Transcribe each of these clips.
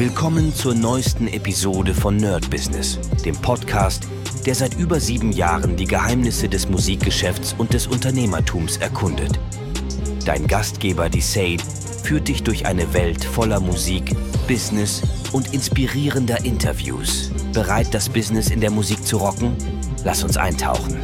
Willkommen zur neuesten Episode von Nerd Business, dem Podcast, der seit über sieben Jahren die Geheimnisse des Musikgeschäfts und des Unternehmertums erkundet. Dein Gastgeber, die Sade, führt dich durch eine Welt voller Musik, Business und inspirierender Interviews. Bereit, das Business in der Musik zu rocken? Lass uns eintauchen.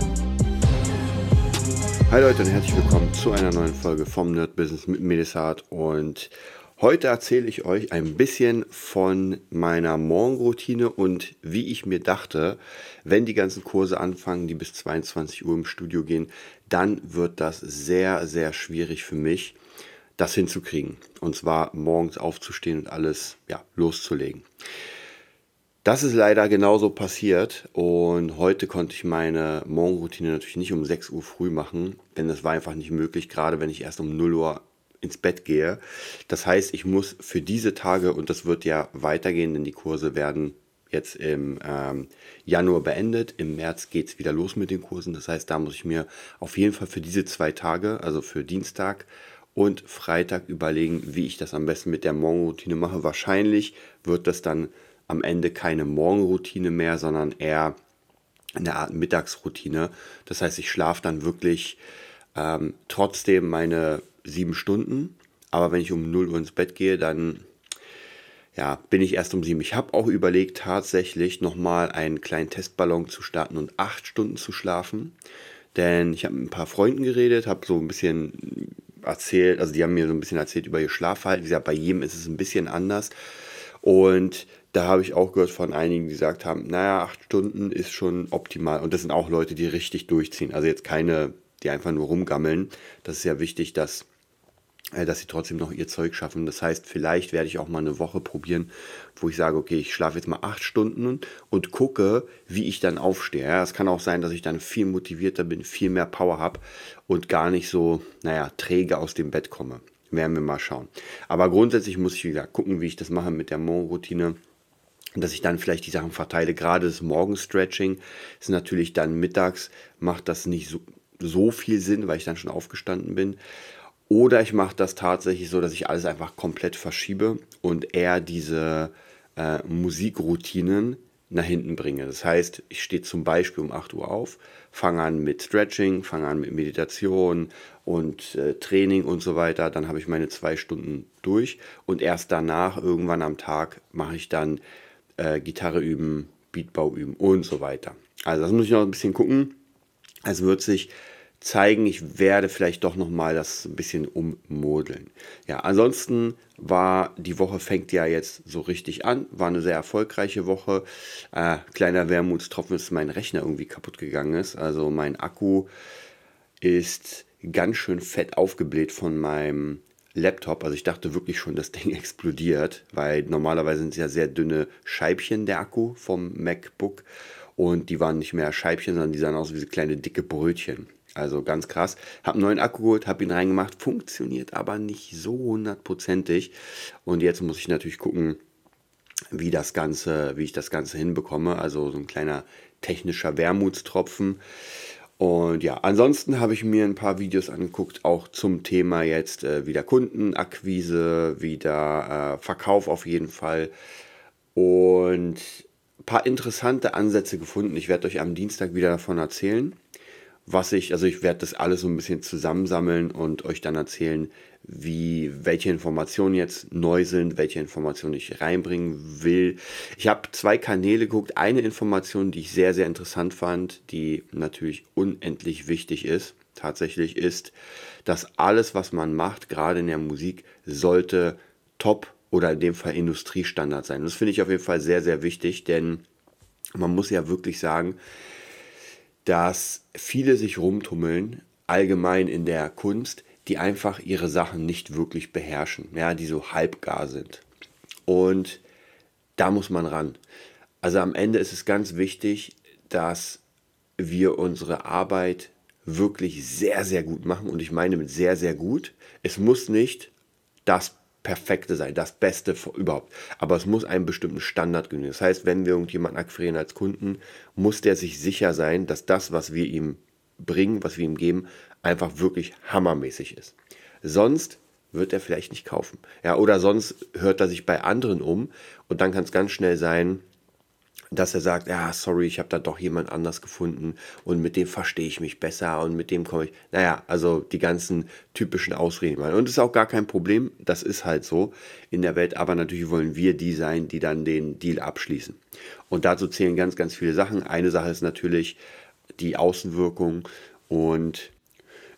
Hi Leute und herzlich willkommen zu einer neuen Folge vom Nerd Business mit Medisat und Heute erzähle ich euch ein bisschen von meiner Morgenroutine und wie ich mir dachte, wenn die ganzen Kurse anfangen, die bis 22 Uhr im Studio gehen, dann wird das sehr, sehr schwierig für mich, das hinzukriegen. Und zwar morgens aufzustehen und alles ja, loszulegen. Das ist leider genauso passiert und heute konnte ich meine Morgenroutine natürlich nicht um 6 Uhr früh machen, denn das war einfach nicht möglich, gerade wenn ich erst um 0 Uhr ins Bett gehe. Das heißt, ich muss für diese Tage, und das wird ja weitergehen, denn die Kurse werden jetzt im ähm, Januar beendet. Im März geht es wieder los mit den Kursen. Das heißt, da muss ich mir auf jeden Fall für diese zwei Tage, also für Dienstag und Freitag überlegen, wie ich das am besten mit der Morgenroutine mache. Wahrscheinlich wird das dann am Ende keine Morgenroutine mehr, sondern eher eine Art Mittagsroutine. Das heißt, ich schlafe dann wirklich ähm, trotzdem meine sieben Stunden. Aber wenn ich um 0 Uhr ins Bett gehe, dann ja, bin ich erst um sieben. Ich habe auch überlegt, tatsächlich nochmal einen kleinen Testballon zu starten und acht Stunden zu schlafen. Denn ich habe mit ein paar Freunden geredet, habe so ein bisschen erzählt, also die haben mir so ein bisschen erzählt über ihr Schlafverhalten. Wie gesagt, bei jedem ist es ein bisschen anders. Und da habe ich auch gehört von einigen, die gesagt haben, naja, acht Stunden ist schon optimal. Und das sind auch Leute, die richtig durchziehen. Also jetzt keine, die einfach nur rumgammeln. Das ist ja wichtig, dass dass sie trotzdem noch ihr Zeug schaffen. Das heißt, vielleicht werde ich auch mal eine Woche probieren, wo ich sage, okay, ich schlafe jetzt mal acht Stunden und gucke, wie ich dann aufstehe. Es kann auch sein, dass ich dann viel motivierter bin, viel mehr Power habe und gar nicht so, naja, träge aus dem Bett komme. Werden wir mal schauen. Aber grundsätzlich muss ich wieder gucken, wie ich das mache mit der Morgenroutine dass ich dann vielleicht die Sachen verteile. Gerade das Morgenstretching ist natürlich dann mittags, macht das nicht so, so viel Sinn, weil ich dann schon aufgestanden bin. Oder ich mache das tatsächlich so, dass ich alles einfach komplett verschiebe und eher diese äh, Musikroutinen nach hinten bringe. Das heißt, ich stehe zum Beispiel um 8 Uhr auf, fange an mit Stretching, fange an mit Meditation und äh, Training und so weiter. Dann habe ich meine zwei Stunden durch und erst danach, irgendwann am Tag, mache ich dann äh, Gitarre üben, Beatbau üben und so weiter. Also das muss ich noch ein bisschen gucken. Es wird sich zeigen, ich werde vielleicht doch noch mal das ein bisschen ummodeln. Ja, ansonsten war die Woche fängt ja jetzt so richtig an, war eine sehr erfolgreiche Woche. Äh, kleiner Wermutstropfen ist, mein Rechner irgendwie kaputt gegangen ist. Also mein Akku ist ganz schön fett aufgebläht von meinem Laptop. Also ich dachte wirklich schon, das Ding explodiert, weil normalerweise sind es ja sehr dünne Scheibchen der Akku vom MacBook und die waren nicht mehr Scheibchen, sondern die sahen aus wie kleine dicke Brötchen. Also ganz krass. Habe einen neuen Akku geholt, habe ihn reingemacht, funktioniert aber nicht so hundertprozentig. Und jetzt muss ich natürlich gucken, wie das Ganze, wie ich das Ganze hinbekomme. Also so ein kleiner technischer Wermutstropfen. Und ja, ansonsten habe ich mir ein paar Videos angeguckt, auch zum Thema jetzt äh, wieder Kundenakquise, wieder äh, Verkauf auf jeden Fall. Und ein paar interessante Ansätze gefunden. Ich werde euch am Dienstag wieder davon erzählen was ich, also ich werde das alles so ein bisschen zusammensammeln und euch dann erzählen, wie, welche Informationen jetzt neu sind, welche Informationen ich reinbringen will. Ich habe zwei Kanäle geguckt. Eine Information, die ich sehr, sehr interessant fand, die natürlich unendlich wichtig ist, tatsächlich ist, dass alles, was man macht, gerade in der Musik, sollte top oder in dem Fall Industriestandard sein. das finde ich auf jeden Fall sehr, sehr wichtig, denn man muss ja wirklich sagen, dass viele sich rumtummeln, allgemein in der Kunst, die einfach ihre Sachen nicht wirklich beherrschen, ja, die so halbgar sind. Und da muss man ran. Also am Ende ist es ganz wichtig, dass wir unsere Arbeit wirklich sehr, sehr gut machen. Und ich meine mit sehr, sehr gut. Es muss nicht das Perfekte sein, das Beste überhaupt. Aber es muss einen bestimmten Standard genügen. Das heißt, wenn wir irgendjemanden akquirieren als Kunden, muss der sich sicher sein, dass das, was wir ihm bringen, was wir ihm geben, einfach wirklich hammermäßig ist. Sonst wird er vielleicht nicht kaufen. Ja, oder sonst hört er sich bei anderen um und dann kann es ganz schnell sein, dass er sagt, ja, sorry, ich habe da doch jemand anders gefunden und mit dem verstehe ich mich besser und mit dem komme ich. Naja, also die ganzen typischen Ausreden. Und das ist auch gar kein Problem, das ist halt so in der Welt, aber natürlich wollen wir die sein, die dann den Deal abschließen. Und dazu zählen ganz, ganz viele Sachen. Eine Sache ist natürlich die Außenwirkung und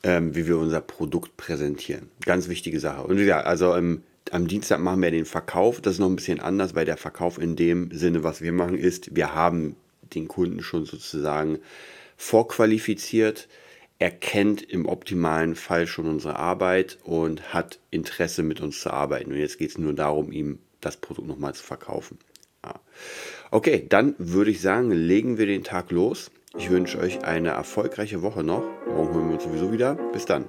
ähm, wie wir unser Produkt präsentieren. Ganz wichtige Sache. Und ja, also im am Dienstag machen wir den Verkauf. Das ist noch ein bisschen anders, weil der Verkauf in dem Sinne, was wir machen, ist, wir haben den Kunden schon sozusagen vorqualifiziert. Er kennt im optimalen Fall schon unsere Arbeit und hat Interesse mit uns zu arbeiten. Und jetzt geht es nur darum, ihm das Produkt nochmal zu verkaufen. Ja. Okay, dann würde ich sagen, legen wir den Tag los. Ich wünsche euch eine erfolgreiche Woche noch. Morgen hören wir uns sowieso wieder. Bis dann.